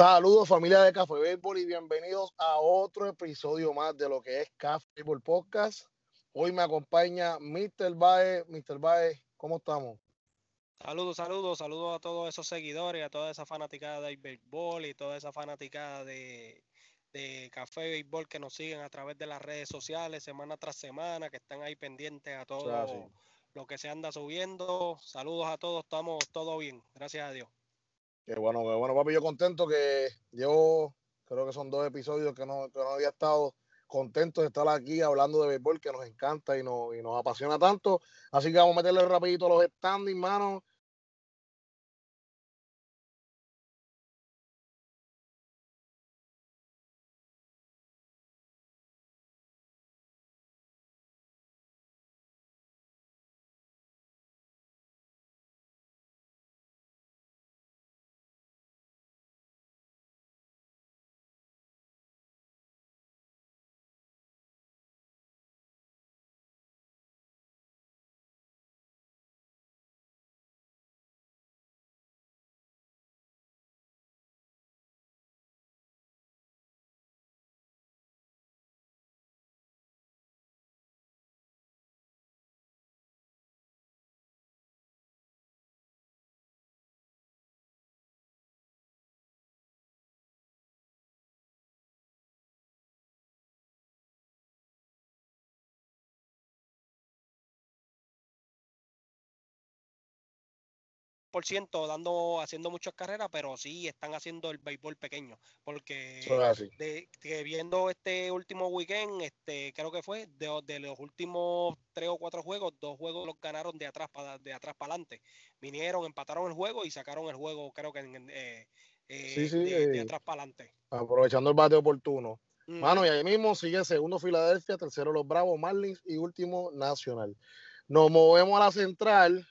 Saludos familia de Café Béisbol y bienvenidos a otro episodio más de lo que es Café Béisbol Podcast. Hoy me acompaña Mr. Bae. Mr. Bae, ¿cómo estamos? Saludos, saludos, saludos a todos esos seguidores, a toda esa fanaticada del béisbol y toda esa fanaticada de, de Café Béisbol que nos siguen a través de las redes sociales semana tras semana, que están ahí pendientes a todo lo que se anda subiendo. Saludos a todos, estamos todo bien, gracias a Dios. Qué bueno, bueno, papi, yo contento que llevo, creo que son dos episodios que no, que no había estado contento de estar aquí hablando de béisbol que nos encanta y nos, y nos apasiona tanto. Así que vamos a meterle rapidito a los standings, mano. Dando, haciendo muchas carreras, pero sí están haciendo el béisbol pequeño, porque de, viendo este último weekend, este creo que fue de, los últimos tres o cuatro juegos, dos juegos los ganaron de atrás para de atrás para adelante, vinieron, empataron el juego y sacaron el juego, creo que eh, eh, de, eh, atrás para adelante. Aprovechando el bate oportuno. Mano, y ahí mismo sigue segundo Filadelfia, tercero los Bravos Marlins y último Nacional. Nos movemos a la central,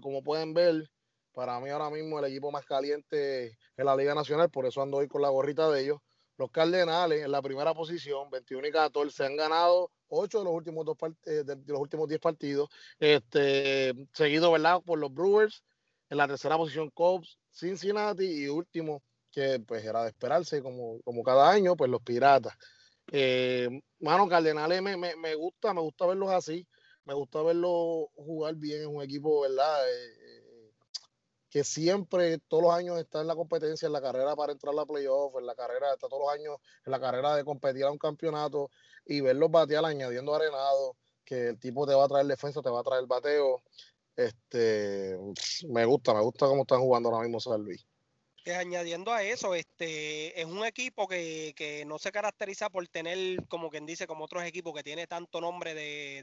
como pueden ver, para mí ahora mismo el equipo más caliente en la Liga Nacional, por eso ando hoy con la gorrita de ellos. Los Cardenales en la primera posición, 21 y 14, han ganado 8 de los últimos dos eh, de los últimos 10 partidos, este, seguido ¿verdad? por los Brewers, en la tercera posición Cubs, Cincinnati y último, que pues era de esperarse como, como cada año, pues los Piratas. Eh, mano, Cardenales me, me, me, gusta, me gusta verlos así, me gusta verlos jugar bien, en un equipo, ¿verdad? Eh, que siempre, todos los años está en la competencia, en la carrera para entrar a la playoff, en la carrera, está todos los años en la carrera de competir a un campeonato y verlos batear añadiendo arenado, que el tipo te va a traer defensa, te va a traer bateo. Este, me gusta, me gusta cómo están jugando ahora mismo San Luis. añadiendo a eso, este es un equipo que, que, no se caracteriza por tener, como quien dice, como otros equipos que tiene tanto nombre de,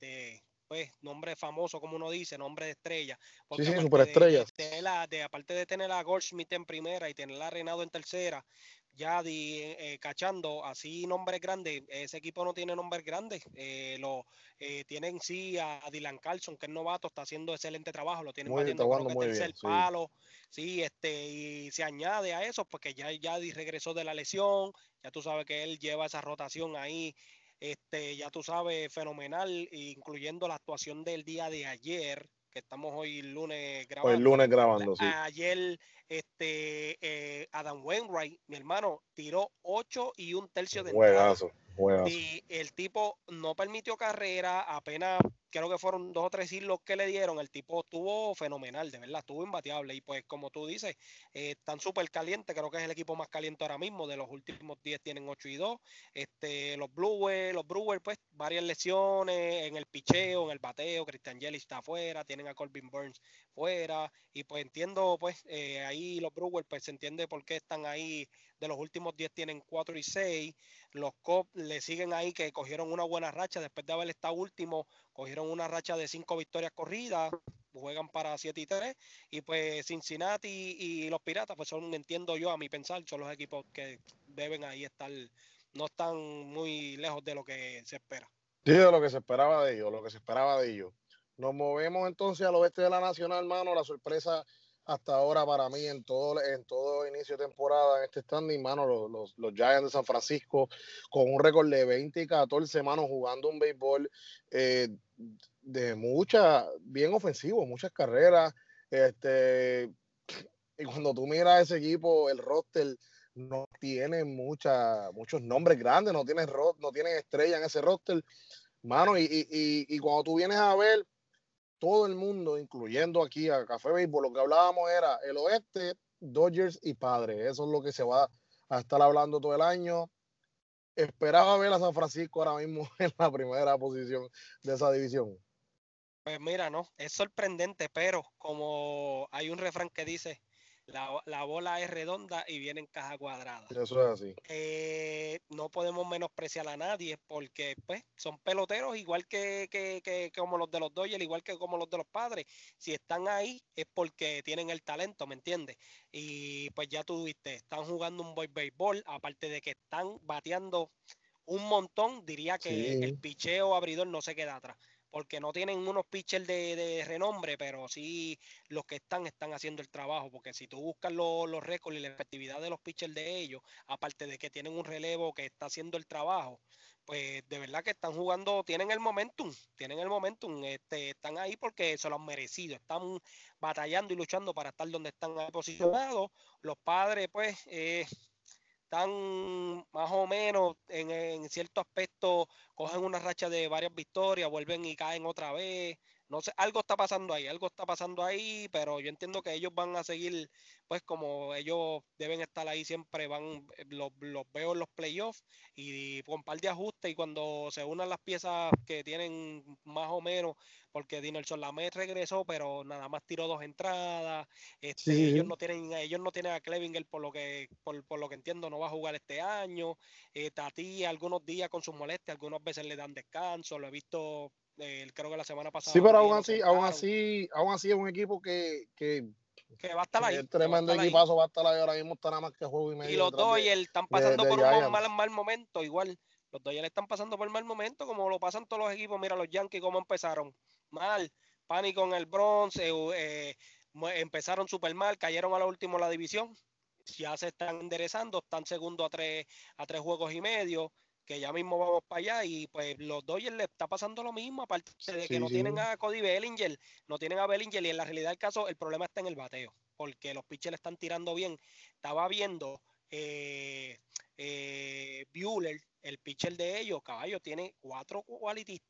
de, pues, nombre famoso, como uno dice, nombre de estrella. sí, sí, superestrella. De, aparte de tener a Goldschmidt en primera y tener a Renado en tercera, ya eh, eh, cachando así nombres grandes, ese equipo no tiene nombres grandes. Eh, lo, tienen sí a, Dylan Carlson, que es novato, está haciendo excelente trabajo, lo tienen batiendo creo que tercer palo. Sí, este, y se añade a eso, porque ya Yadi regresó de la lesión, ya tú sabes que él lleva esa rotación ahí este, ya tú sabes, fenomenal, incluyendo la actuación del día de ayer, que estamos hoy lunes grabando. Hoy lunes grabando, sí. Ayer, este, eh, Adam Wainwright, mi hermano, tiró 8 y un tercio de Juegazo. Y el tipo no permitió carrera, apenas creo que fueron dos o tres hilos que le dieron. El tipo estuvo fenomenal, de verdad, estuvo imbateable. Y pues, como tú dices, eh, están súper calientes. Creo que es el equipo más caliente ahora mismo. De los últimos 10 tienen 8 y 2. Este, los Brewers, los Brewers, pues, varias lesiones en el picheo, en el bateo. Christian Yelich está afuera, tienen a Corbin Burns fuera. Y pues entiendo, pues, eh, ahí los Brewers, pues se entiende por qué están ahí. De los últimos 10 tienen 4 y 6. Los Cops le siguen ahí que cogieron una buena racha después de haber estado último, cogieron una racha de cinco victorias corridas. juegan para 7 y 3 y pues Cincinnati y, los Piratas pues son, entiendo yo a mi pensar, son los equipos que deben ahí estar, no están muy lejos de lo que se espera. Sí, de lo que se esperaba de ellos, lo que se esperaba de ellos. Nos movemos entonces al oeste de la Nacional, hermano, la sorpresa hasta ahora para mí en todo, en todo inicio de temporada en este standing, mano, los, los, Giants de San Francisco con un récord de 20 y 14 manos jugando un béisbol eh, de mucha, bien ofensivo, muchas carreras. Este, y cuando tú miras ese equipo, el roster no tiene mucha, muchos nombres grandes, no tiene, no tiene estrella en ese roster. Mano, y, y, y cuando tú vienes a ver todo el mundo, incluyendo aquí a Café Béisbol, lo que hablábamos era el oeste, Dodgers y Padres. Eso es lo que se va a estar hablando todo el año. Esperaba ver a San Francisco ahora mismo en la primera posición de esa división. Pues mira, no, es sorprendente, pero como hay un refrán que dice, la, bola es redonda y viene en caja cuadrada. Eso es así. Eh, no podemos menospreciar a nadie porque pues son peloteros igual que, que, como los de los Dodgers, igual que como los de los padres. Si están ahí es porque tienen el talento, ¿me entiendes? Y pues ya tú viste, están jugando un buen béisbol, aparte de que están bateando un montón, diría que el picheo abridor no se queda atrás porque no tienen unos pitchers de, renombre, pero sí los que están están haciendo el trabajo, porque si tú buscas los récords y la efectividad de los pitchers de ellos, aparte de que tienen un relevo que está haciendo el trabajo, pues de verdad que están jugando, tienen el momentum, tienen el momentum, este, están ahí porque se lo han merecido, están batallando y luchando para estar donde están posicionados. Los padres, pues, eh, están más o menos en, en cierto aspecto, cogen una racha de varias victorias, vuelven y caen otra vez. No sé, algo está pasando ahí, algo está pasando ahí, pero yo entiendo que ellos van a seguir, pues como ellos deben estar ahí siempre, van, eh, los, veo en los playoffs y con un par de ajustes y cuando se unan las piezas que tienen más o menos, porque Dinelson Lamet regresó, pero nada más tiró dos entradas, este, ellos no tienen, ellos no tienen a Clevinger por lo que, por, lo que entiendo, no va a jugar este año, eh, Tati algunos días con sus molestias, algunas veces le dan descanso, lo he visto creo que la semana pasada. Sí, pero aún así, aún así, aún así es un equipo que, que, que va a estar ahí. Es tremendo equipazo, va a estar ahí. Ahora mismo está nada más que juego y medio. Y los Dodgers están pasando por un mal, mal momento, igual. Los Dodgers están pasando por mal momento, como lo pasan todos los equipos. Mira, los Yankees, cómo empezaron. Mal, pánico en el bronce, eh, empezaron súper mal, cayeron a lo último la división. Ya se están enderezando, están segundo a tres, a tres juegos y medio que ya mismo vamos para allá y pues los Dodgers le está pasando lo mismo, aparte de que no tienen a Cody Bellinger, no tienen a Bellinger y en la realidad del caso el problema está en el bateo, porque los pitchers le están tirando bien. Estaba viendo eh, eh, Bueller, el pitcher de ellos, caballo, tiene cuatro quality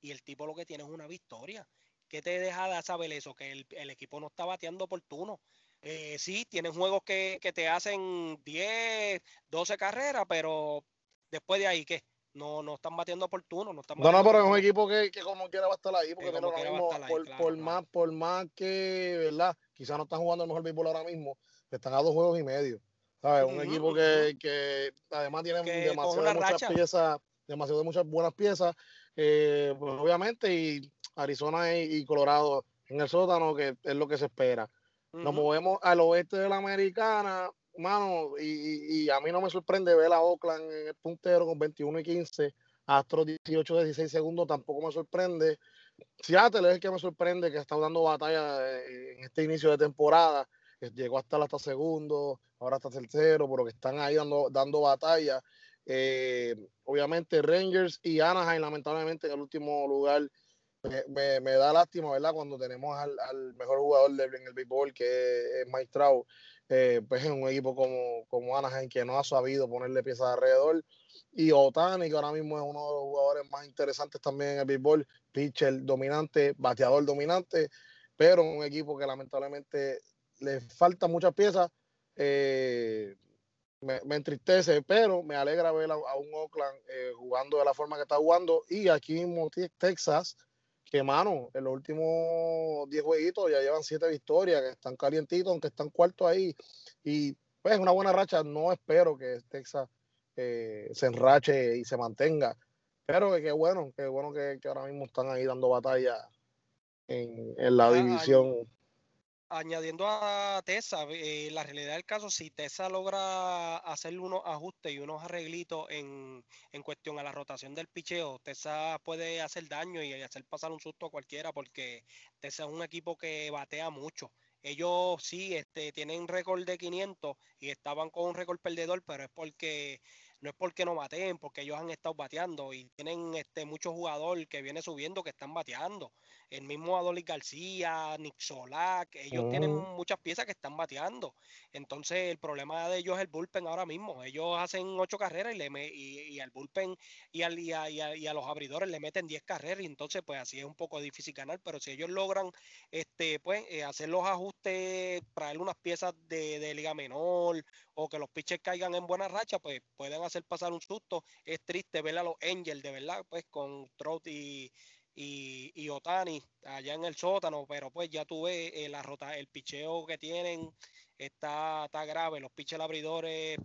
y el tipo lo que tiene es una victoria. ¿Qué te deja de saber eso? Que el, equipo no está bateando oportuno. Eh, sí, tienen juegos que, que te hacen 10, 12 carreras, pero después de ahí, ¿qué? No, no están batiendo oportuno. No, están no, no, pero es un equipo que, que, como quiera va a estar ahí, porque mismo, por, por más, por más que, ¿verdad? Quizás no están jugando el mejor béisbol ahora mismo, están a dos juegos y medio. ¿sabes? Un equipo que, que, además tiene demasiadas muchas piezas, demasiado muchas buenas piezas, eh, pues obviamente, y Arizona y, Colorado en el sótano, que es lo que se espera. Nos movemos al oeste de la americana, mano, y, a mí no me sorprende ver a Oakland en el puntero con 21 y 15, Astros 18 de 16 segundos, tampoco me sorprende. Seattle es el que me sorprende, que está dando batalla en este inicio de temporada, llegó hasta hasta segundo, ahora hasta tercero, pero que están ahí dando, dando batalla. Eh, obviamente Rangers y Anaheim, lamentablemente, en el último lugar. Me, da lástima, ¿verdad? Cuando tenemos al, mejor jugador de, en el béisbol, que es Mike Trout, eh, pues en un equipo como, como Anaheim que no ha sabido ponerle piezas alrededor. Y Otani, que ahora mismo es uno de los jugadores más interesantes también en el béisbol, pitcher dominante, bateador dominante, pero un equipo que lamentablemente le falta muchas piezas. Eh, me, entristece, pero me alegra ver a, un Oakland eh, jugando de la forma que está jugando. Y aquí mismo Texas, que mano, en los últimos 10 jueguitos ya llevan 7 victorias, que están calientitos, aunque están cuartos ahí. Y pues una buena racha, no espero que Texas eh, se enrache y se mantenga. Pero que, bueno, que bueno que, ahora mismo están ahí dando batalla en, la división. Añadiendo a Tessa, eh, la realidad del caso, si Tessa logra hacer unos ajustes y unos arreglitos en, en, cuestión a la rotación del picheo, Tessa puede hacer daño y hacer pasar un susto a cualquiera porque Tessa es un equipo que batea mucho. Ellos sí este, tienen récord de 500 y estaban con un récord perdedor, pero es porque no es porque no bateen, porque ellos han estado bateando y tienen este muchos jugadores que viene subiendo que están bateando el mismo Adolis García, Nick Solak, ellos tienen oh. muchas piezas que están bateando. Entonces, el problema de ellos es el bullpen ahora mismo. Ellos hacen ocho carreras y, le y, al bullpen y, al, y, a, los abridores le meten diez carreras y entonces, pues así es un poco difícil ganar. Pero si ellos logran este, pues, eh, hacer los ajustes, traer unas piezas de, de liga menor o que los pitchers caigan en buena racha, pues pueden hacer pasar un susto. Es triste ver a los Angels, de verdad, pues con Trout y y, Otani allá en el sótano, pero pues ya tuve eh, la rota, el picheo que tienen está, está grave, los piches abridores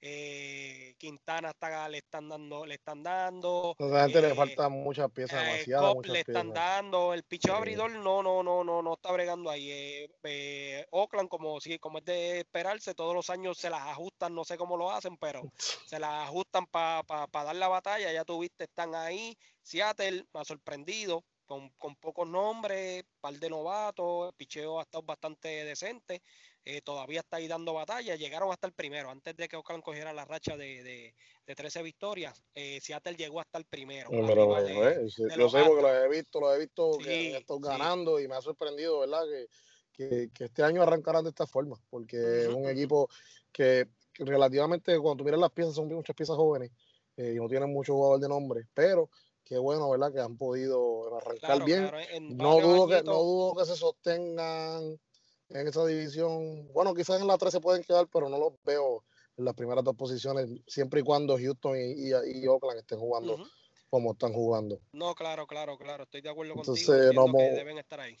eh, Quintana está, le están dando, le están dando. Le eh, faltan muchas piezas, eh, demasiadas. le están dando, el picheo abridor no, no, no, no, no está bregando ahí. Oakland, como si, como es de esperarse, todos los años se las ajustan, no sé cómo lo hacen, pero se las ajustan para dar la batalla. Ya tuviste, están ahí. Seattle me ha sorprendido. Con, con pocos nombres, par de novatos, el picheo ha estado bastante decente. Eh, todavía está ahí dando batalla. Llegaron hasta el primero, antes de que Oakland cogiera la racha de, de, de 13 victorias. Eh, Seattle llegó hasta el primero. yo sé porque lo he visto, lo he visto que están ganando y me ha sorprendido, ¿verdad? Que, que, este año arrancarán de esta forma, porque es un equipo que, relativamente, cuando tú miras las piezas, son muchas piezas jóvenes eh, y no tienen mucho jugador de nombre, pero qué bueno, ¿verdad? Que han podido arrancar bien. no, dudo que, no dudo que se sostengan en esa división. Bueno, quizás en la 3 se pueden quedar, pero no los veo en las primeras dos posiciones, siempre y cuando Houston y, y, Oakland estén jugando como están jugando. No, claro, claro, claro, estoy de acuerdo Entonces, contigo. que deben estar ahí.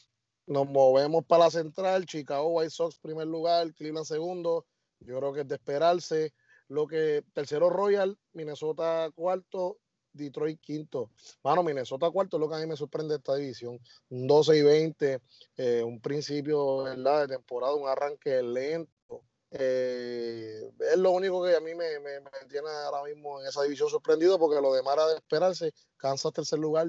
Nos movemos para la central, Chicago White Sox primer lugar, Cleveland segundo. Yo creo que es de esperarse. Lo que tercero Royal, Minnesota cuarto, Detroit quinto. Mano, Minnesota cuarto lo que a mí me sorprende de esta división. Un 12 y 20, eh, un principio de temporada, un arranque lento. Eh, es lo único que a mí me, me, tiene ahora mismo en esa división sorprendido porque lo demás era de esperarse. Kansas tercer lugar.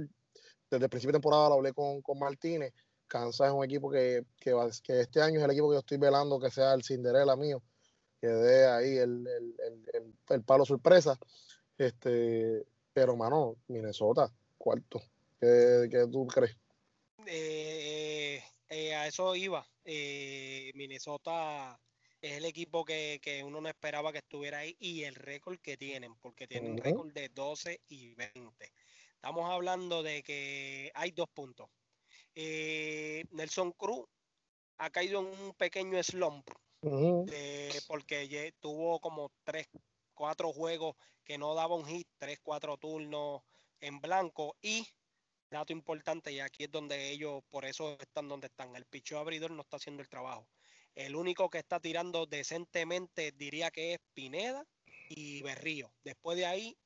Desde el principio de temporada lo hablé con, con Martínez. Kansas es un equipo que, que, este año es el equipo que yo estoy velando que sea el Cinderella mío, que dé ahí el, el, el palo sorpresa. Este, pero, mano, Minnesota, cuarto. ¿Qué, qué tú crees? Eh, eh, a eso iba. Eh, Minnesota es el equipo que, uno no esperaba que estuviera ahí y el récord que tienen, porque tienen un récord de 12 y 20. Estamos hablando de que hay dos puntos. Nelson Cruz ha caído en un pequeño slump porque tuvo como tres cuatro juegos que no daba un hit, tres, cuatro turnos en blanco y dato importante y aquí es donde ellos por eso están donde están. El picho abridor no está haciendo el trabajo. El único que está tirando decentemente diría que es Pineda y Berrío. Después de ahí,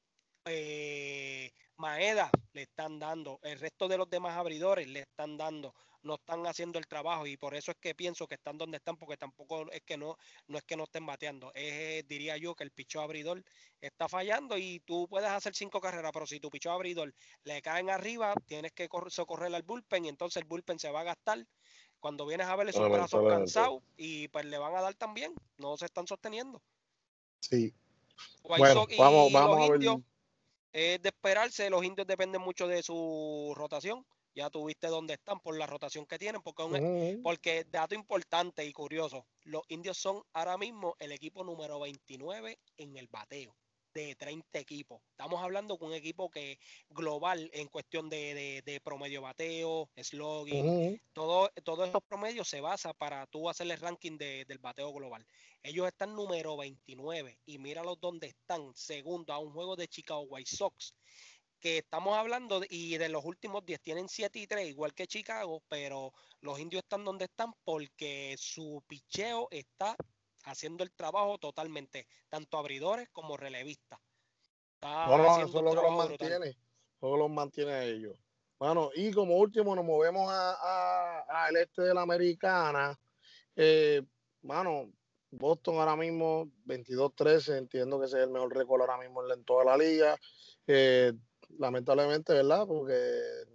eh, Maeda le están dando, el resto de los demás abridores le están dando no están haciendo el trabajo y por eso es que pienso que están donde están porque tampoco es que no no es que no estén bateando. Es diría yo que el picho abridor está fallando y tú puedes hacer cinco carreras pero si tu picho abridor le caen arriba tienes que socorrer al bullpen y entonces el bullpen se va a gastar. Cuando vienes a verle sus brazos cansados y pues le van a dar también no se están sosteniendo. Sí. Bueno, vamos, vamos a ver. es de esperarse los indios dependen mucho de su rotación ya tuviste dónde están por la rotación que tienen, porque, porque dato importante y curioso, los indios son ahora mismo el equipo número 29 en el bateo de 30 equipos. Estamos hablando con un equipo que global en cuestión de, de, promedio bateo, slogan, todo, todos estos promedios se basa para tú hacer el ranking del bateo global. Ellos están número 29 y míralos dónde están, segundo a un juego de Chicago White Sox que estamos hablando y de los últimos 10 tienen 7 y 3, igual que Chicago, pero los indios están donde están porque su picheo está haciendo el trabajo totalmente, tanto abridores como relevistas. no, no, eso es lo que los mantiene, eso los mantiene a ellos. Bueno, y como último nos movemos al este de la americana. Eh, mano, Boston ahora mismo 22-13, entiendo que ese es el mejor récord ahora mismo en toda la liga. Eh, lamentablemente, ¿verdad? Porque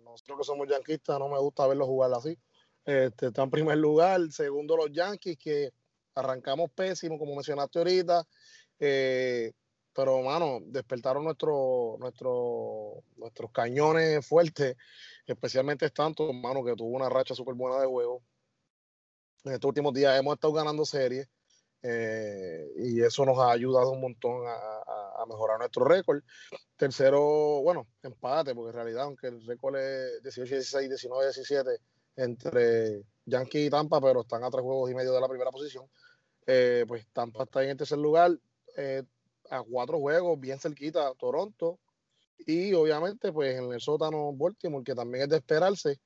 nosotros que somos yanquistas no me gusta verlos jugar así. Este, está en primer lugar, segundo los Yankees, que arrancamos pésimo, como mencionaste ahorita. Eh, pero, mano, despertaron nuestro, nuestro, nuestros cañones fuertes, especialmente tanto, mano, que tuvo una racha súper buena de juego. En estos últimos días hemos estado ganando series eh, y eso nos ha ayudado un montón a, mejorar nuestro récord. Tercero, bueno, empate, porque en realidad, aunque el récord es 18-16, 19-17 entre Yankee y Tampa, pero están a tres juegos y medio de la primera posición, eh, pues Tampa está en el tercer lugar. Eh, a cuatro juegos, bien cerquita a Toronto. Y obviamente, pues en el sótano Baltimore, que también es de esperarse.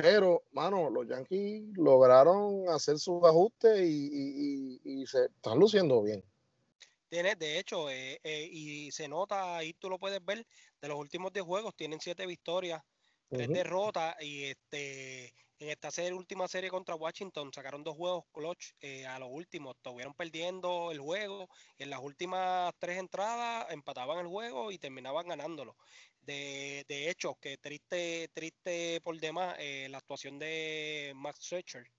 Pero, mano, los Yankees lograron hacer sus ajustes y, se están luciendo bien. Tiene, de hecho, eh, eh, y se nota, ahí tú lo puedes ver, de los últimos 10 juegos tienen siete victorias, tres derrotas y este en esta serie, última serie contra Washington sacaron dos juegos clutch eh, a los últimos, estuvieron perdiendo el juego, en las últimas tres entradas empataban el juego y terminaban ganándolo. De, de hecho, que triste, triste por demás eh, la actuación de Max Scherzer.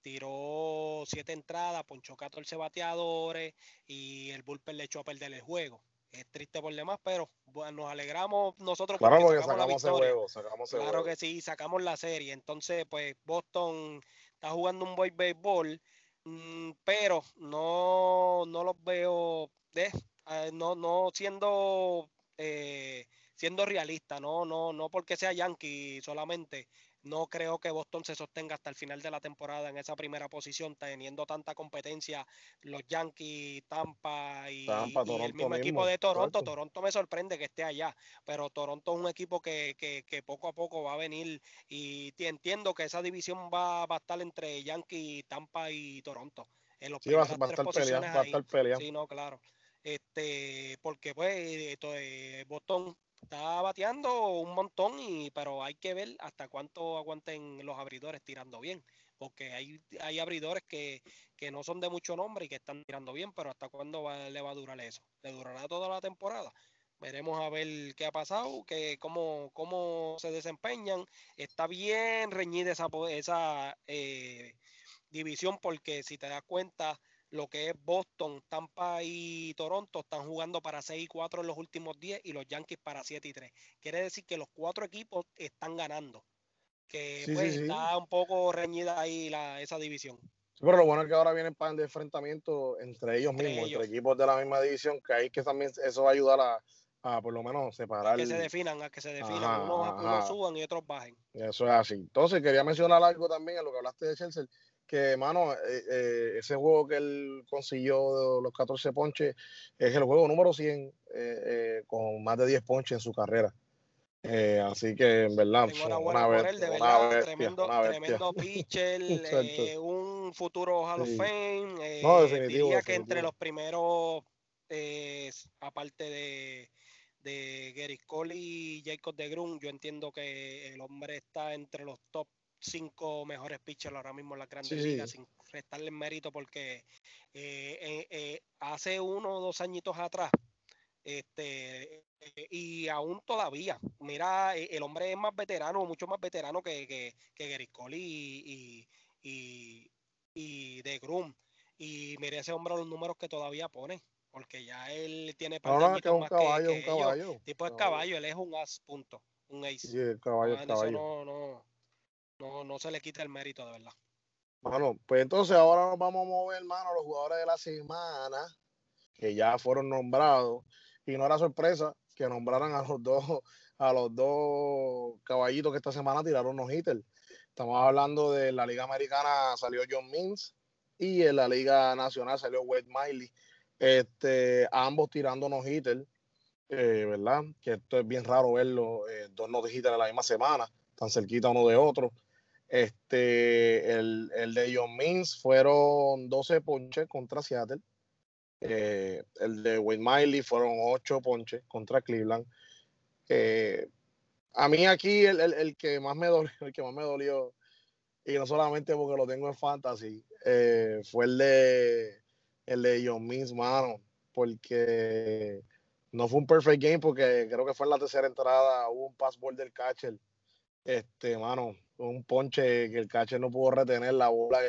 Tiró siete entradas, ponchó 14 bateadores y el bullpen le echó a perder el juego es triste por demás, pero bueno, nos alegramos nosotros claro, porque, sacamos, juego, sacamos claro que sí, sacamos la serie. Entonces, pues Boston está jugando un buen béisbol, mm, pero no, no los veo, eh, no, no siendo eh, siendo realista, no, no, no porque sea Yankee solamente, no creo que Boston se sostenga hasta el final de la temporada en esa primera posición, teniendo tanta competencia los Yankees, Tampa y, el mismo, equipo de Toronto. Toronto me sorprende que esté allá, pero Toronto es un equipo que, poco a poco va a venir y entiendo que esa división va, a estar entre Yankees, Tampa y Toronto. En los sí, va, a estar peleando, va a estar peleando. Sí, no, claro. Este, porque pues eh, Boston está bateando un montón, y, pero hay que ver hasta cuánto aguanten los abridores tirando bien, porque hay, hay abridores que, no son de mucho nombre y que están tirando bien, pero hasta cuándo le va a durar eso. ¿Le durará toda la temporada? Veremos a ver qué ha pasado, que cómo, cómo se desempeñan. Está bien reñida esa, esa eh, división porque si te das cuenta, lo que es Boston, Tampa y Toronto están jugando para 6 y 4 en los últimos 10 y los Yankees para 7 y 3. Quiere decir que los cuatro equipos están ganando. Que pues, está un poco reñida ahí la, esa división. pero lo bueno es que ahora vienen pan de enfrentamiento entre ellos mismos, entre equipos de la misma división, que ahí que también eso va a ayudar a, por lo menos separar. que se definan, a que se definan, unos, suban y otros bajen. Eso es así. Entonces quería mencionar algo también en lo que hablaste de Chelsea que, mano, eh, eh, ese juego que él consiguió, los 14 ponches, es el juego número 100 eh, con más de 10 ponches en su carrera. así que, en verdad, una, vez, de verdad, tremendo, tremendo pitcher, un futuro Hall of Fame. no, diría que entre los primeros, aparte de, de Gary Cole y Jacob de Grun, yo entiendo que el hombre está entre los top cinco mejores pitchers ahora mismo en la grandes ligas, sin restarle mérito, porque eh, eh, eh, hace uno o dos añitos atrás, este, y aún todavía, mira, el hombre es más veterano, mucho más veterano que, que, que Gary Cole y, y, y, de Grum. Y mire ese hombre los números que todavía pone porque ya él tiene para no, que un caballo, un caballo. tipo es caballo, él es un as, punto, un ace. Sí, el caballo, ah, caballo. no, no, no, no se le quita el mérito, de verdad. Bueno, pues entonces ahora nos vamos a mover, hermano, los jugadores de la semana que ya fueron nombrados. Y no era sorpresa que nombraran a los dos, a los dos caballitos que esta semana tiraron los hitters. Estamos hablando de la Liga Americana salió John Means y en la Liga Nacional salió Wade Miley. Este, ambos tirando los hitters, eh, ¿verdad? Que esto es bien raro verlo, eh, dos no hitters en la misma semana, tan cerquita uno de otro. Este, el, de John Means fueron 12 ponches contra Seattle. Eh, el de Wayne Miley fueron 8 ponches contra Cleveland. Eh, a mí aquí el, el, que más me dolió, el que más me dolió, y no solamente porque lo tengo en fantasy, eh, fue el de el de John Means, mano, porque no fue un perfect game porque creo que fue en la tercera entrada, hubo un passball del catcher. Este, mano, un ponche que el catcher no pudo retener la bola,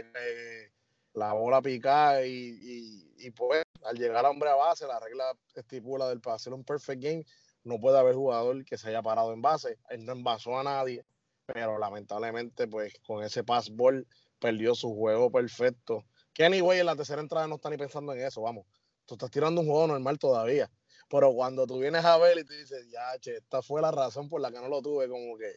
la bola picada y, y, pues al llegar a hombre a base, la regla estipula del para hacer un perfect game, no puede haber jugador que se haya parado en base. Él no envasó a nadie, pero lamentablemente, pues con ese passball perdió su juego perfecto. Kenny Way en la tercera entrada no está ni pensando en eso, vamos. Tú estás tirando un juego normal todavía. Pero cuando tú vienes a ver y te dices, ya, che, esta fue la razón por la que no lo tuve, como que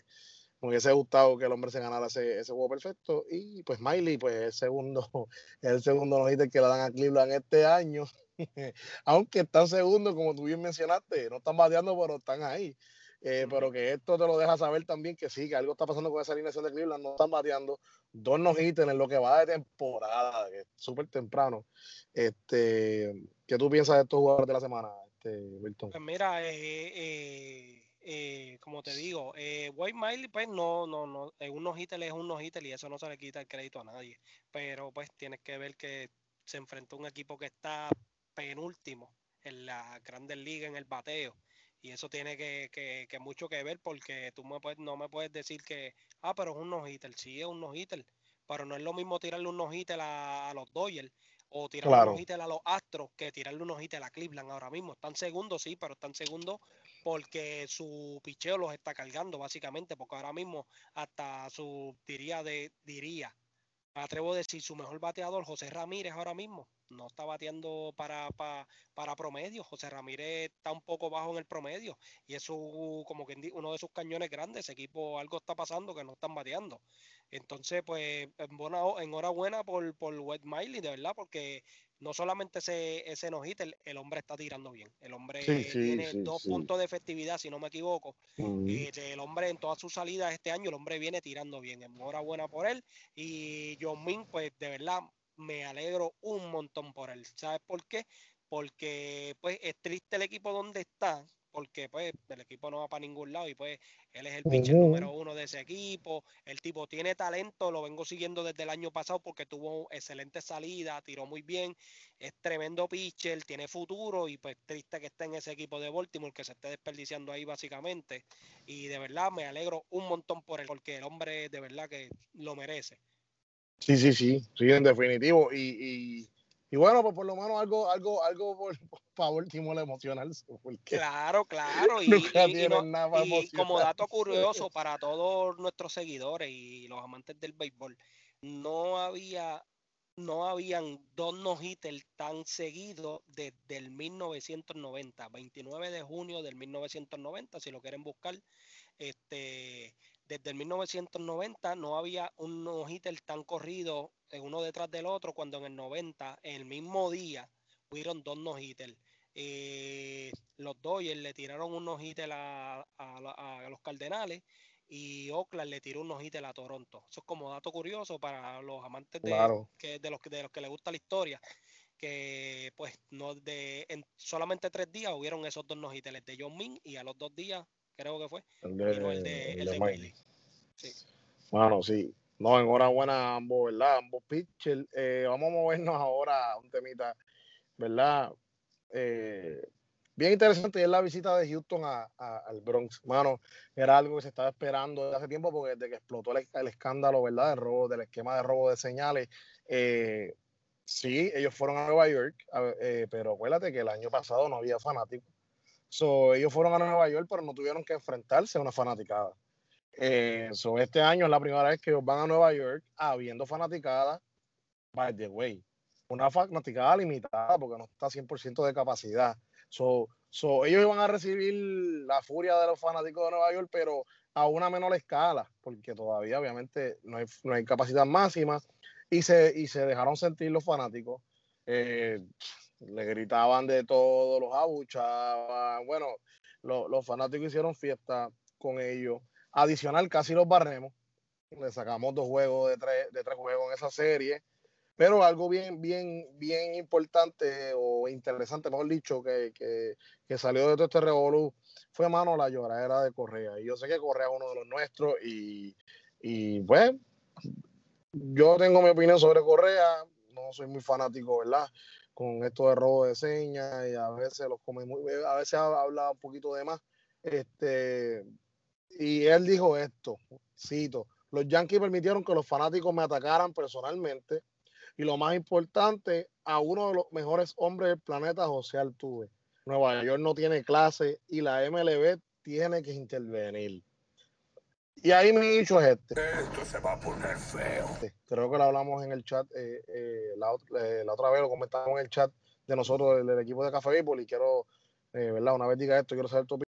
me hubiese gustado que el hombre se ganara ese, ese juego perfecto. Y pues Miley, pues el segundo, el segundo no que le dan a Cleveland este año. Aunque están segundo, como tú bien mencionaste, no están bateando, pero están ahí. Eh, pero que esto te lo deja saber también que sí, que algo está pasando con esa alineación de Cleveland, no están bateando, dos no en lo que va de temporada, que es súper temprano. Este, ¿Qué tú piensas de estos jugadores de la semana, este, Wilton? Pues mira, eh, eh, eh, como te digo, eh, White Miley, pues no, no, no, un no es un no y eso no se le quita el crédito a nadie. Pero pues tienes que ver que se enfrentó a un equipo que está penúltimo en la Grandes Ligas en el bateo. Y eso tiene que, que, que mucho que ver porque tú me puedes, no me puedes decir que, ah, pero es un no-hitter. Sí, es un no-hitter. Pero no es lo mismo tirarle un no-hitter a, los Dodgers o tirarle un no-hitter a los Astros que tirarle un no-hitter a Cleveland ahora mismo. Están segundos, sí, pero están segundos porque su picheo los está cargando, básicamente, porque ahora mismo hasta su, diría, de, diría, me atrevo a decir, su mejor bateador, José Ramírez, ahora mismo, no está bateando para, para, promedio. José Ramírez está un poco bajo en el promedio y es como que uno de sus cañones grandes. Equipo algo está pasando que no están bateando. Entonces, pues, enhorabuena por, por Wet Miley, de verdad, porque no solamente ese, ese el, hombre está tirando bien. El hombre tiene dos puntos de efectividad, si no me equivoco. Este, el hombre en todas sus salidas este año, el hombre viene tirando bien. Enhorabuena por él. Y John Min, pues de verdad, me alegro un montón por él. ¿Sabes por qué? Porque pues es triste el equipo donde está, porque pues el equipo no va para ningún lado y pues él es el pitcher número uno de ese equipo. El tipo tiene talento, lo vengo siguiendo desde el año pasado porque tuvo excelente salida, tiró muy bien, es tremendo pitcher, tiene futuro y pues triste que esté en ese equipo de Baltimore que se esté desperdiciando ahí básicamente. Y de verdad me alegro un montón por él porque el hombre de verdad que lo merece. Sí, sí, sí, sí, en definitivo. Y, y, bueno, pues por lo menos algo, algo, algo por, para último le emocional. Claro, claro. Y, como dato curioso para todos nuestros seguidores y los amantes del béisbol, no había no habían dos no tan seguidos desde el 1990, 29 de junio del 1990, si lo quieren buscar. Este, desde el 1990 no había un no-hitter tan corrido uno detrás del otro, cuando en el 90, en el mismo día, hubieron dos no-hitters. Eh, los Dodgers le tiraron un no-hitter a, los Cardenales y Oakland le tiró un no-hitter a Toronto. Eso es como dato curioso para los amantes de, que, de, los, de los que les gusta la historia que pues no de en solamente tres días hubieron esos dos no de John Min y a los dos días creo que fue. El de, el de, Sí. Bueno, sí. No, enhorabuena a ambos, ¿verdad? Ambos pitchers. Eh, vamos a movernos ahora a un temita, ¿verdad? Eh, bien interesante es la visita de Houston a, al Bronx. Mano, era algo que se estaba esperando desde hace tiempo porque desde que explotó el, escándalo, ¿verdad? Del robo, del esquema de robo de señales. Eh, sí, ellos fueron a Nueva York, pero acuérdate que el año pasado no había fanáticos So, ellos fueron a Nueva York, pero no tuvieron que enfrentarse a una fanaticada. Eh, este año es la primera vez que ellos van a Nueva York habiendo fanaticada, by the way, una fanaticada limitada porque no está 100% de capacidad. So, so, ellos van a recibir la furia de los fanáticos de Nueva York, pero a una menor escala, porque todavía obviamente no hay, no hay capacidad máxima y se, y se dejaron sentir los fanáticos. Eh, le gritaban de todo, los abuchaban. Bueno, los fanáticos hicieron fiesta con ellos. Adicional, casi los barremos. Le sacamos dos juegos de tres, de tres juegos en esa serie. Pero algo bien, bien, bien importante o interesante, mejor dicho, que, que, que salió de todo este revolú fue, mano, la lloradera de Correa. Y yo sé que Correa es uno de los nuestros y, y pues, yo tengo mi opinión sobre Correa, no soy muy fanático, ¿verdad? Con esto de robo de señas y a veces los come muy, a veces habla un poquito de más. Este, y él dijo esto, cito, los Yankees permitieron que los fanáticos me atacaran personalmente y lo más importante, a uno de los mejores hombres del planeta, José Altuve. Nueva York no tiene clase y la MLB tiene que intervenir. Y ahí mi dicho es este. Esto se va a poner feo. Creo que lo hablamos en el chat, eh, eh, la, eh, la, otra vez lo comentamos en el chat de nosotros, del, del equipo de Café Béisbol, y quiero, eh, ¿verdad? Una vez diga esto, quiero saber tu opinión.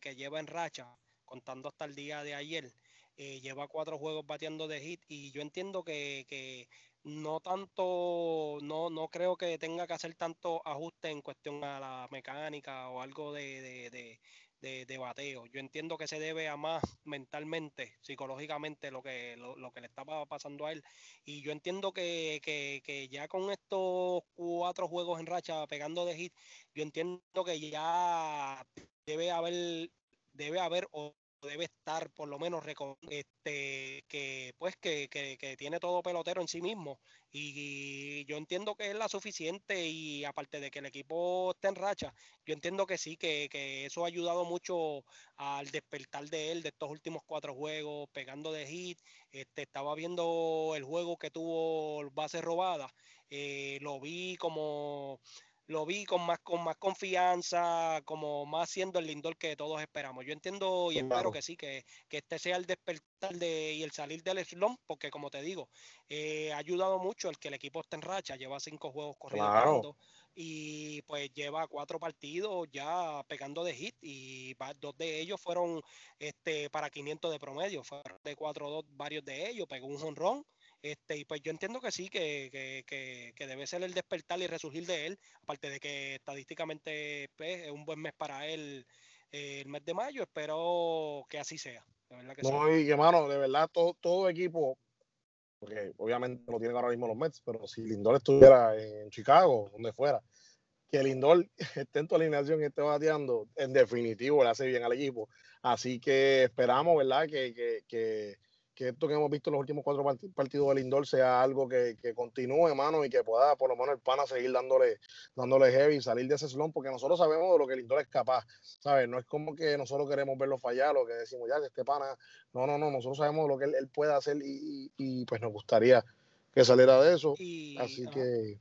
Que lleva en racha, contando hasta el día de ayer, eh, lleva cuatro juegos bateando de hit y yo entiendo que, que no tanto, no, no creo que tenga que hacer tanto ajuste en cuestión a la mecánica o algo de, de, de, de, bateo. Yo entiendo que se debe a más mentalmente, psicológicamente, lo que, lo, lo que le estaba pasando a él. Y yo entiendo que, que, que, ya con estos cuatro juegos en racha pegando de hit, yo entiendo que ya debe haber, debe haber debe estar por lo menos este que pues que, que, que, tiene todo pelotero en sí mismo. Y, yo entiendo que es la suficiente y aparte de que el equipo esté en racha yo entiendo que sí que, que eso ha ayudado mucho al despertar de él de estos últimos cuatro juegos pegando de hit. Este estaba viendo el juego que tuvo base robada. Eh, lo vi como lo vi con más, con más confianza, como más siendo el Lindor que todos esperamos. Yo entiendo y espero que sí, que, que, este sea el despertar de, y el salir del slump, porque como te digo, eh, ha ayudado mucho el que el equipo esté en racha, lleva cinco juegos corriendo y pues lleva cuatro partidos ya pegando de hit y dos de ellos fueron este para 500 de promedio, fueron de 4-2 varios de ellos, pegó un jonrón este, y pues yo entiendo que sí, que, que, que, debe ser el despertar y resurgir de él, aparte de que estadísticamente pues, es un buen mes para él eh, el mes de mayo, espero que así sea. De verdad que no, y hermano, de verdad, todo, todo equipo, porque obviamente no tienen ahora mismo los Mets, pero si Lindor estuviera en Chicago, donde fuera, que Lindor esté en tu alineación y esté bateando, en definitivo le hace bien al equipo. Así que esperamos, ¿verdad? Que, que, que, que esto que hemos visto en los últimos cuatro partidos del Lindor sea algo que, que continúe, hermano, y que pueda por lo menos el pana seguir dándole, dándole heavy, salir de ese slump, porque nosotros sabemos de lo que el Lindor es capaz, ¿sabes? No es como que nosotros queremos verlo fallar, lo que decimos, ya, este pana, no, no, no, nosotros sabemos lo que él, él puede hacer y, y, pues nos gustaría que saliera de eso. Así que...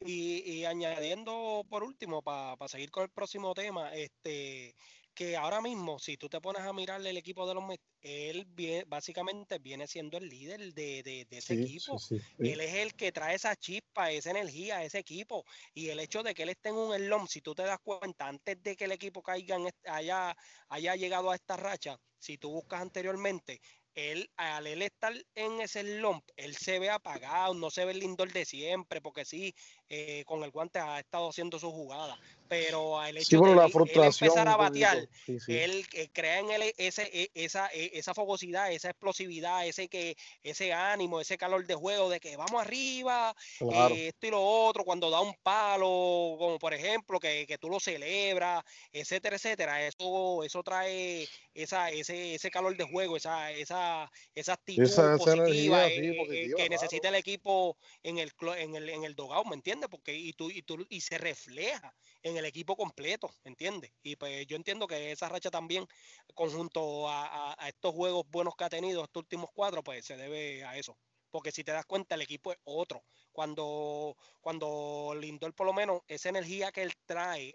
Y, y, añadiendo por último, para pa seguir con el próximo tema, este que ahora mismo, si tú te pones a mirarle el equipo de los Mets, él básicamente viene siendo el líder de, de, de ese equipo. Sí, sí, sí. Él es el que trae esa chispa, esa energía a ese equipo. Y el hecho de que él esté en un elom, si tú te das cuenta, antes de que el equipo caiga en, haya, haya llegado a esta racha, si tú buscas anteriormente, él, al él estar en ese lump, él se ve apagado, no se ve el lindor de siempre, porque sí, eh, con el guante ha estado haciendo su jugada pero el hecho de la él, empezar a batear, sí, sí. él eh, crea en él ese, e, esa, e, esa fogosidad, esa explosividad, ese que, ese ánimo, ese calor de juego de que vamos arriba, claro. eh, esto y lo otro, cuando da un palo, como por ejemplo, que, que tú lo celebras, etcétera, etcétera, eso, eso trae esa, ese, ese calor de juego, esa, esa, esa actitud esa, esa positiva, energía, eh, positiva, que claro. necesita el equipo en el, en el, en el dogado, ¿me entiendes? Porque y tú, y tú, y se refleja en el equipo completo, ¿entiendes? Y pues yo entiendo que esa racha también, conjunto a, estos juegos buenos que ha tenido estos últimos cuatro, pues se debe a eso. Porque si te das cuenta, el equipo es otro. Cuando, cuando Lindor, por lo menos, esa energía que él trae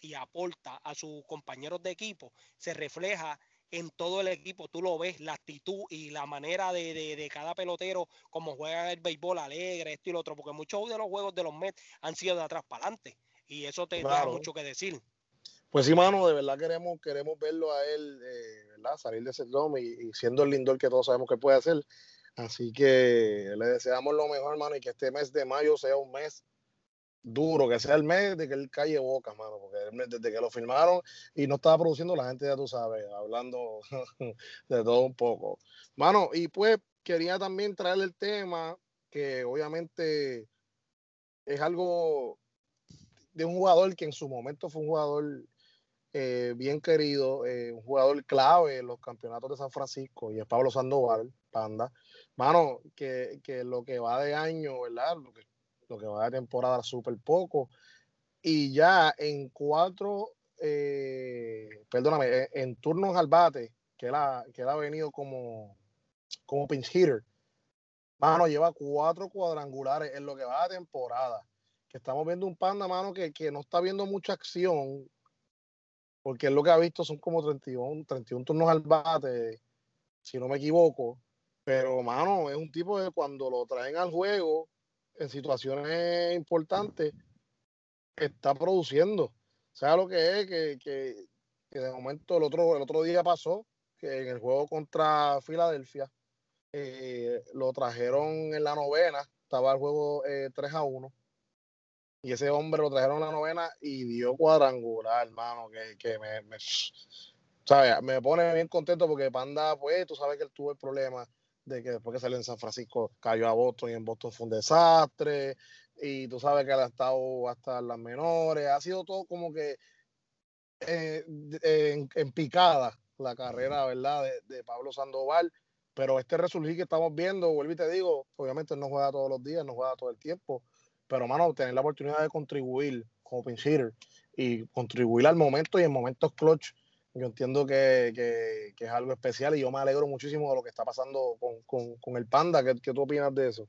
y aporta a sus compañeros de equipo, se refleja en todo el equipo, tú lo ves, la actitud y la manera de, de, de, cada pelotero, como juega el béisbol alegre, esto y lo otro, porque muchos de los juegos de los Mets han sido de atrás para adelante y eso te claro. da mucho que decir. Pues sí, mano, de verdad queremos, queremos verlo a él, eh, ¿verdad? Salir de ese dome y, y, siendo el lindor que todos sabemos que puede hacer. Así que le deseamos lo mejor, hermano, y que este mes de mayo sea un mes duro, que sea el mes de que él calle boca, mano, porque desde que lo firmaron y no estaba produciendo, la gente ya tú sabes, hablando de todo un poco. Mano, y pues quería también traerle el tema que obviamente es algo de un jugador que en su momento fue un jugador eh, bien querido, eh, un jugador clave en los campeonatos de San Francisco, y es Pablo Sandoval, Panda. Mano, que, que lo que va de año, ¿verdad? Lo que, lo que va de temporada súper poco. Y ya en cuatro, eh, perdóname, en turnos al bate, que él ha, que él ha venido como, como pinch hitter, mano, lleva cuatro cuadrangulares en lo que va de temporada que estamos viendo un panda, mano, que, que no está viendo mucha acción, porque es lo que ha visto son como 31, 31 turnos al bate, si no me equivoco. Pero, mano, es un tipo de cuando lo traen al juego en situaciones importantes, está produciendo. Sea lo que es, que, que que de momento el otro, el otro día pasó, que en el juego contra Filadelfia, eh, lo trajeron en la novena, estaba el juego 3 a 1 y ese hombre lo trajeron a la novena y dio cuadrangular, hermano, que, que me, me, me pone bien contento porque Panda, pues, tú sabes que él tuvo el problema de que después que salió en San Francisco cayó a Boston y en Boston fue un desastre y tú sabes que él ha estado hasta las menores, ha sido todo como que eh, en, picada la carrera, ¿verdad? De, de, Pablo Sandoval, pero este resurgir que estamos viendo, vuelvo y te digo, obviamente él no juega todos los días, no juega todo el tiempo, pero, mano, tener la oportunidad de contribuir como pinch hitter y contribuir al momento y en momentos clutch, yo entiendo que, que, es algo especial y yo me alegro muchísimo de lo que está pasando con, con, con el Panda. ¿Qué, ¿Qué, tú opinas de eso?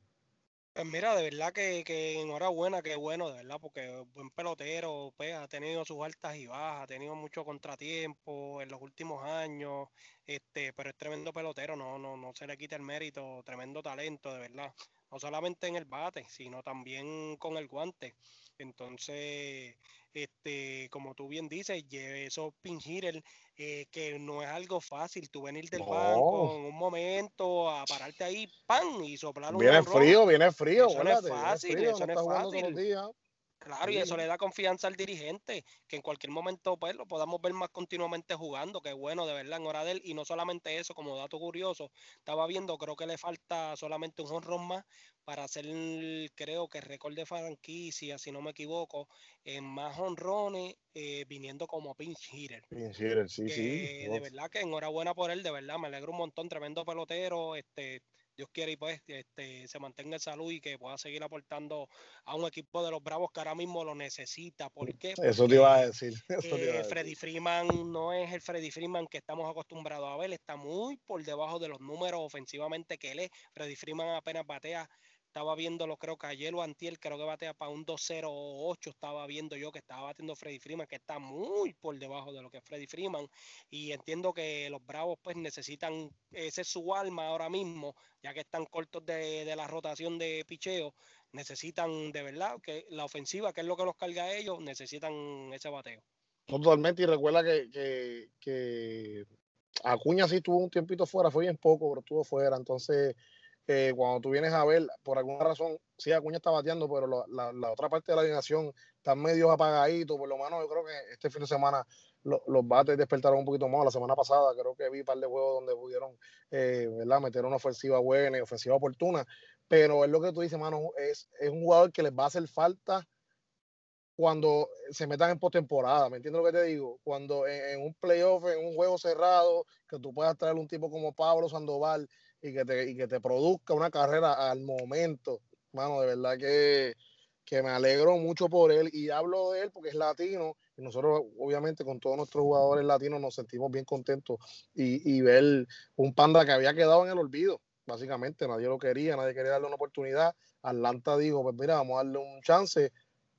Pues mira, de verdad que, que enhorabuena, que bueno, de verdad, porque buen pelotero, pues, ha tenido sus altas y bajas, ha tenido mucho contratiempo en los últimos años, este, pero es tremendo pelotero, no, no, no se le quita el mérito, tremendo talento, de verdad no solamente en el bate, sino también con el guante. Entonces, este, como tú bien dices, esos pin eh, que no es algo fácil, tú venir del banco en un momento a pararte ahí, ¡pam! y soplar un Viene frío, viene frío, eso no es fácil, eso no es fácil. Claro, y eso le da confianza al dirigente, que en cualquier momento pues lo podamos ver más continuamente jugando, que bueno, de verdad, en hora de él. Y no solamente eso, como dato curioso, estaba viendo, creo que le falta solamente un honrón más para hacer, creo que récord de franquicia, si no me equivoco, en más honrones eh, viniendo como pinch hitter. Pinch hitter, sí, sí. De verdad que enhorabuena por él, de verdad, me alegro un montón, tremendo pelotero, este Dios quiere y pues este, se mantenga en salud y que pueda seguir aportando a un equipo de los Bravos que ahora mismo lo necesita. ¿Por qué? Eso te iba a decir. Eh, Freddy Freeman no es el Freddy Freeman que estamos acostumbrados a ver, está muy por debajo de los números ofensivamente que él es. Freddy Freeman apenas batea estaba viéndolo, creo que ayer o antier, creo que batea para un 2-0-8, estaba viendo yo que estaba batiendo Freddy Freeman, que está muy por debajo de lo que es Freddy Freeman, y entiendo que los Bravos pues necesitan, ese es su alma ahora mismo, ya que están cortos de, de la rotación de picheo, necesitan de verdad que la ofensiva, que es lo que los carga a ellos, necesitan ese bateo. Totalmente, y recuerda que, que, que Acuña sí tuvo un tiempito fuera, fue bien poco, pero estuvo fuera, entonces cuando tú vienes a ver, por alguna razón, sí, Acuña está bateando, pero la, la, otra parte de la alineación está medio apagadito. Por lo menos yo creo que este fin de semana los bates despertaron un poquito más. La semana pasada creo que vi un par de juegos donde pudieron eh, ¿verdad? meter una ofensiva buena y ofensiva oportuna. Pero es lo que tú dices, mano, es, es un jugador que les va a hacer falta cuando se metan en postemporada, ¿me entiendes lo que te digo? Cuando en, un playoff, en un juego cerrado, que tú puedas traer un tipo como Pablo Sandoval, y que te, y que te produzca una carrera al momento. Mano, de verdad que, que me alegro mucho por él y hablo de él porque es latino y nosotros obviamente con todos nuestros jugadores latinos nos sentimos bien contentos y, y ver un panda que había quedado en el olvido, básicamente, nadie lo quería, nadie quería darle una oportunidad. Atlanta dijo, pues mira, vamos a darle un chance.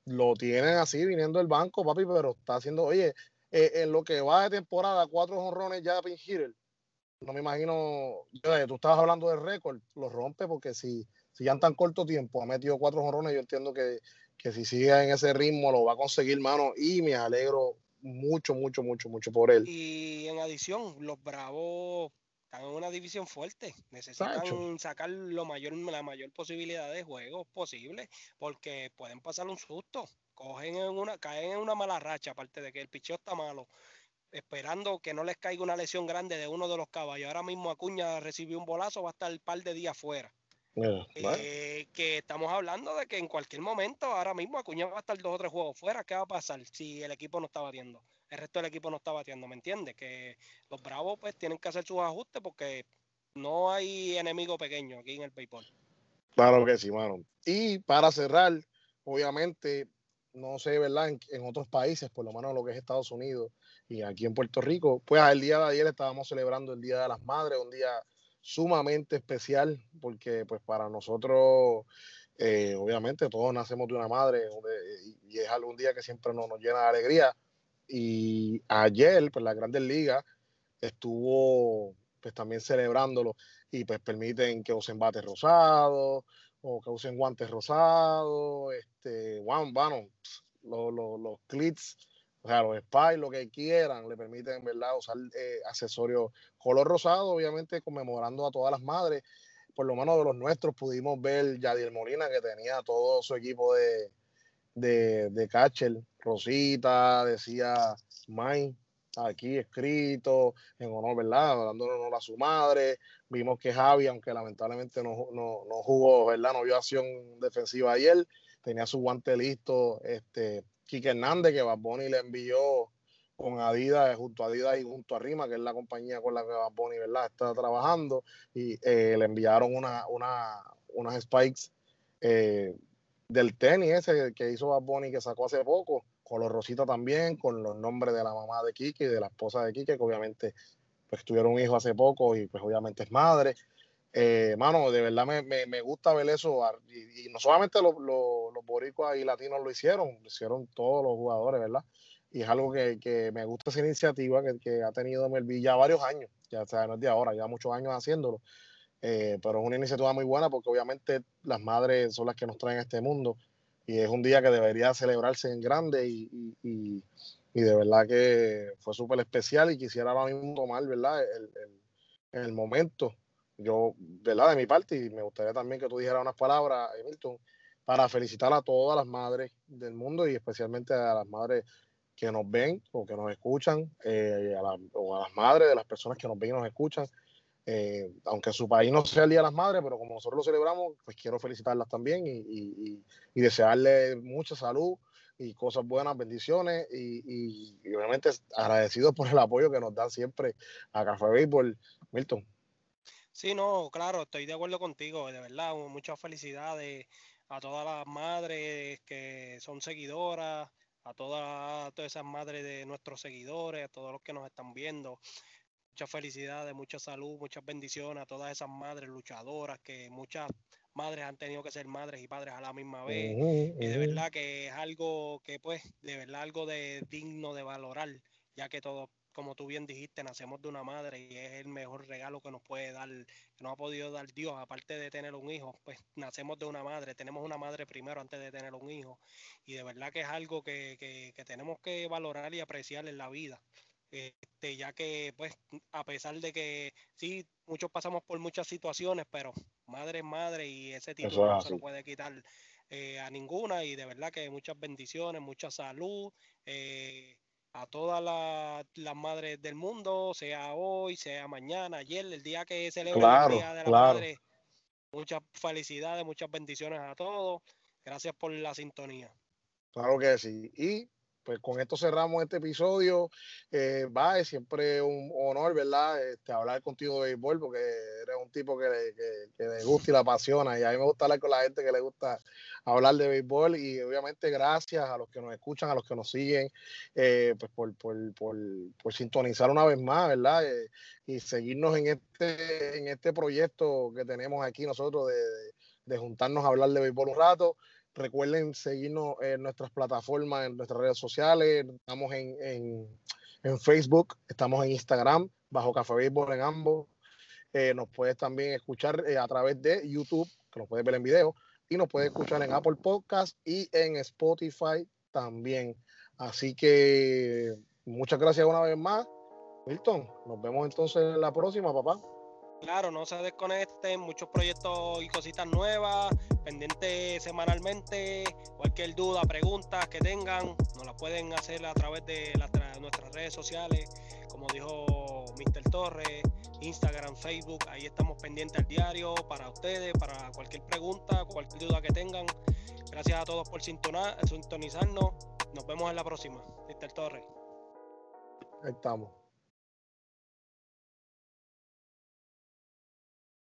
Lo tienen así viniendo del banco, papi, pero está haciendo, oye, eh, en lo que va de temporada, cuatro honrones ya Pin Hitter no me imagino, tú estabas hablando del récord, lo rompe porque si, si ya en tan corto tiempo ha metido cuatro jorrones, yo entiendo que, que si sigue en ese ritmo lo va a conseguir, mano, y me alegro mucho, mucho, mucho, mucho por él. Y en adición, los Bravos están en una división fuerte, necesitan sacar lo mayor, la mayor posibilidad de juegos posible, porque pueden pasar un susto, cogen en una, caen en una mala racha, aparte de que el picheo está malo esperando que no les caiga una lesión grande de uno de los caballos. Ahora mismo Acuña recibió un bolazo, va a estar el par de días fuera. Eh, que estamos hablando de que en cualquier momento, ahora mismo Acuña va a estar dos o tres juegos fuera. ¿Qué va a pasar si el equipo no está batiendo? El resto del equipo no está batiendo, ¿me entiendes? Que los Bravos pues tienen que hacer sus ajustes porque no hay enemigo pequeño aquí en el béisbol. Claro que sí, mano. Y para cerrar, obviamente, no sé, ¿verdad? En, en, otros países, por lo menos lo que es Estados Unidos y aquí en Puerto Rico, pues el día de ayer estábamos celebrando el Día de las Madres, un día sumamente especial, porque pues para nosotros, eh, obviamente todos nacemos de una madre y es algún día que siempre nos, llena de alegría. Y ayer, pues la Grandes Ligas estuvo pues también celebrándolo y pues permiten que usen bates rosados, o que usen guantes rosados, este, bueno, bueno los, los, los clits o sea, los spies, lo que quieran, le permiten, ¿verdad?, usar eh, accesorios color rosado, obviamente conmemorando a todas las madres. Por lo menos de los nuestros pudimos ver Yadiel Molina, que tenía todo su equipo de, de, de catcher, Rosita, decía Mine, aquí escrito, en honor, ¿verdad? Dando honor a su madre. Vimos que Javi, aunque lamentablemente no, no, no jugó, ¿verdad? No vio acción defensiva ayer, tenía su guante listo, este, Quique Hernández, que Bad Bunny le envió con Adidas, junto a Adidas y junto a Rima, que es la compañía con la que Bad Bunny, ¿verdad? Está trabajando, y eh, le enviaron una, una, unas spikes eh, del tenis ese que hizo Bad Bunny, que sacó hace poco, con los Rosita también, con los nombres de la mamá de Kike y de la esposa de Kike, que obviamente pues tuvieron un hijo hace poco y pues obviamente es madre. Eh, mano, de verdad me, me, me, gusta ver eso. Y, y no solamente los, los, boricuas y latinos lo hicieron, lo hicieron todos los jugadores, ¿verdad? Y es algo que, que me gusta esa iniciativa que, que ha tenido Melví ya varios años, ya o sea, no es de ahora, ya muchos años haciéndolo. Eh, pero es una iniciativa muy buena porque obviamente las madres son las que nos traen a este mundo y es un día que debería celebrarse en grande y, y, y de verdad que fue súper especial y quisiera ahora mismo tomar, ¿verdad? El, el, momento, yo, ¿verdad? De mi parte, y me gustaría también que tú dijeras unas palabras, Milton, para felicitar a todas las madres del mundo y especialmente a las madres que nos ven o que nos escuchan, eh, o a las madres de las personas que nos ven y nos escuchan. Eh, aunque su país no sea el Día de las Madres, pero como nosotros lo celebramos, pues quiero felicitarlas también y, y, y desearle mucha salud y cosas buenas, bendiciones y, y, obviamente agradecidos por el apoyo que nos dan siempre a Café Béisbol, Milton. Sí, no, claro, estoy de acuerdo contigo, de verdad, muchas felicidades a todas las madres que son seguidoras, a todas, a todas esas madres de nuestros seguidores, a todos los que nos están viendo muchas felicidades, mucha salud, muchas bendiciones a todas esas madres luchadoras que muchas madres han tenido que ser madres y padres a la misma vez. Uh -huh. Y de verdad que es algo que pues, de verdad algo de digno de valorar, ya que todos, como tú bien dijiste, nacemos de una madre y es el mejor regalo que nos puede dar, que nos ha podido dar Dios, aparte de tener un hijo, pues nacemos de una madre, tenemos una madre primero antes de tener un hijo. Y de verdad que es algo que, que, que tenemos que valorar y apreciar en la vida. Este, ya que pues a pesar de que sí, muchos pasamos por muchas situaciones, pero madre es madre y ese título no se lo puede quitar eh, a ninguna. Y de verdad que muchas bendiciones, mucha salud eh, a todas las la madres del mundo, sea hoy, sea mañana, ayer, el día que celebre claro, el Día de la claro. Madre, muchas felicidades, muchas bendiciones a todos, gracias por la sintonía. Claro que sí. Y pues con esto cerramos este episodio. Eh, va, es siempre un honor, ¿verdad? Este, hablar contigo de béisbol, porque eres un tipo que, le gusta y la apasiona. Y a mí me gusta hablar con la gente que le gusta hablar de béisbol. Y obviamente, gracias a los que nos escuchan, a los que nos siguen, eh, pues por, por, por, por, sintonizar una vez más, ¿verdad? Eh, y seguirnos en este, en este proyecto que tenemos aquí nosotros de, de, de juntarnos a hablar de béisbol un rato. Recuerden seguirnos en nuestras plataformas, en nuestras redes sociales. Estamos en, en, Facebook, estamos en Instagram, bajo Café Béisbol en ambos. Eh, nos puedes también escuchar eh, a través de YouTube, que nos puedes ver en video, y nos puedes escuchar en Apple Podcast y en Spotify también. Así que muchas gracias una vez más. Milton, nos vemos entonces en la próxima, papá. Claro, no se desconecten, muchos proyectos y cositas nuevas, pendientes semanalmente, cualquier duda, preguntas que tengan, nos la pueden hacer a través de la, nuestras redes sociales, como dijo Mr. Torres, Instagram, Facebook, ahí estamos pendientes al diario para ustedes, para cualquier pregunta, cualquier duda que tengan. Gracias a todos por sintonizarnos, nos vemos en la próxima, Mr. Torres. Ahí estamos.